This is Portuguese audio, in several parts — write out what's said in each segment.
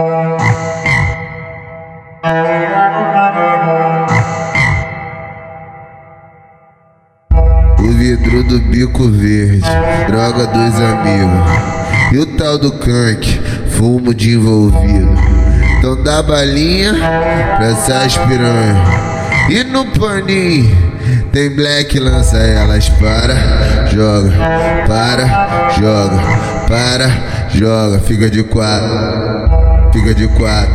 O vidro do bico verde, droga dos amigos. E o tal do canque, fumo de envolvido. Então dá balinha pra essas piranha. E no paninho tem black, lança elas para, joga, para, joga, para, joga. Fica de quatro, fica de quatro,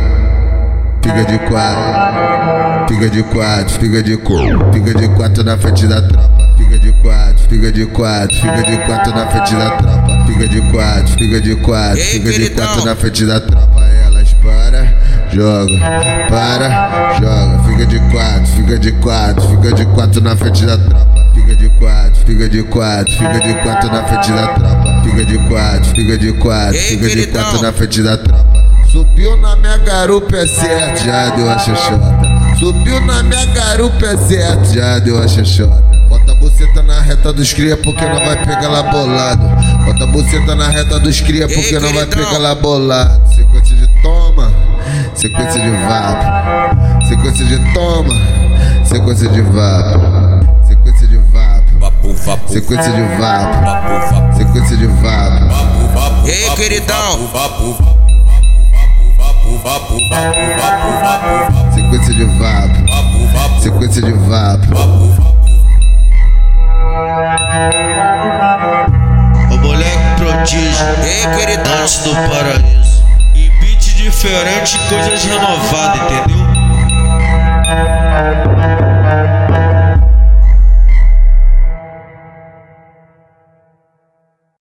fica de quatro, fica de quatro, fica de quatro, fica de quatro na frente da tropa. Fica de quatro, fica de quatro, fica de quatro na frente da tropa. Fica de quatro, fica de quatro, fica de quatro na frente da tropa. Elas para, joga, para, joga. Fica de quatro, fica de quatro, fica de quatro na frente da tropa. Fica de quatro, fica de quatro, fica de quatro na frente da tropa. Fica de quatro, fica de quatro, fica de quatro na frente da tropa. Subiu na minha garupa é certo, já deu a xoxota. Subiu na minha garupa é certo, já deu a xoxota. Bota a buceta na reta dos cria porque não vai pegar lá bolado. Bota a buceta na reta dos cria Ei, porque não vai pegar lá bolado. Sequência de toma, sequência de vapo. Sequência de toma, sequência de vapo. Sequência de vapo, Vapo, vapo, sequência de vapo, vapo, vapo, sequência de vapo. vapo, vapo. Ei, queridão. Vapo, vapo, vapo, vapo, vapo, vapo, Sequência de vapo, vapo, vapo, sequência de vapo. vapo, vapo. O moleque prodígio, Ei, queridão. antes do paraíso. Em beat diferente, coisas renovadas, entendeu?